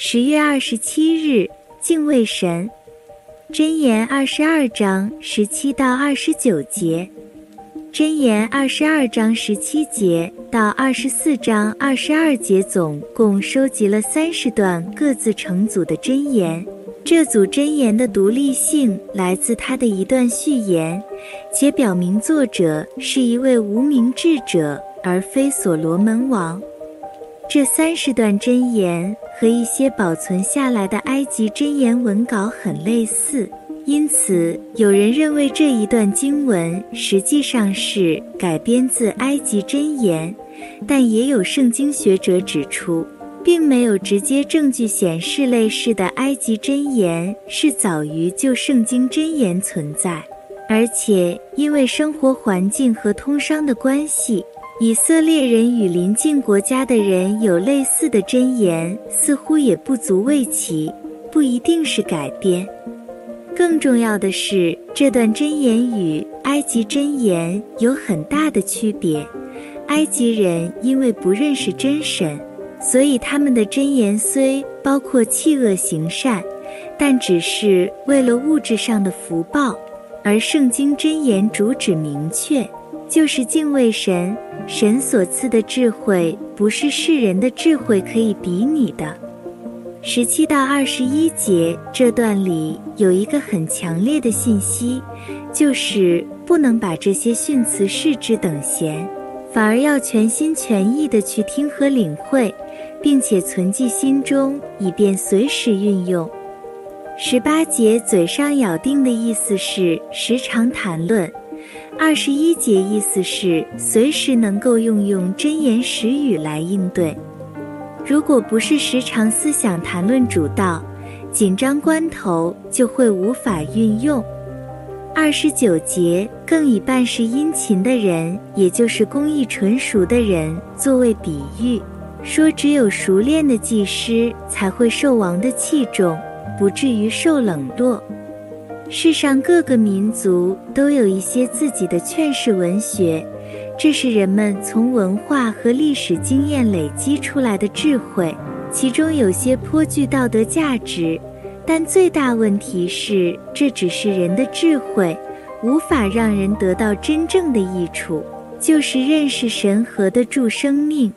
十月二十七日，敬畏神。箴言二十二章十七到二十九节。箴言二十二章十七节到二十四章二十二节，总共收集了三十段各自成组的箴言。这组箴言的独立性来自它的一段序言，且表明作者是一位无名智者，而非所罗门王。这三十段箴言和一些保存下来的埃及箴言文稿很类似。因此，有人认为这一段经文实际上是改编自埃及箴言，但也有圣经学者指出，并没有直接证据显示类似的埃及箴言是早于旧圣经箴言存在。而且，因为生活环境和通商的关系，以色列人与邻近国家的人有类似的箴言，似乎也不足为奇，不一定是改编。更重要的是，这段箴言与埃及箴言有很大的区别。埃及人因为不认识真神，所以他们的箴言虽包括弃恶行善，但只是为了物质上的福报；而圣经箴言主旨明确，就是敬畏神，神所赐的智慧不是世人的智慧可以比拟的。十七到二十一节这段里有一个很强烈的信息，就是不能把这些训词视之等闲，反而要全心全意地去听和领会，并且存记心中，以便随时运用。十八节嘴上咬定的意思是时常谈论，二十一节意思是随时能够用用真言实语来应对。如果不是时常思想谈论主道，紧张关头就会无法运用。二十九节更以办事殷勤的人，也就是工艺纯熟的人作为比喻，说只有熟练的技师才会受王的器重，不至于受冷落。世上各个民族都有一些自己的劝世文学。这是人们从文化和历史经验累积出来的智慧，其中有些颇具道德价值，但最大问题是，这只是人的智慧，无法让人得到真正的益处，就是认识神和得着生命。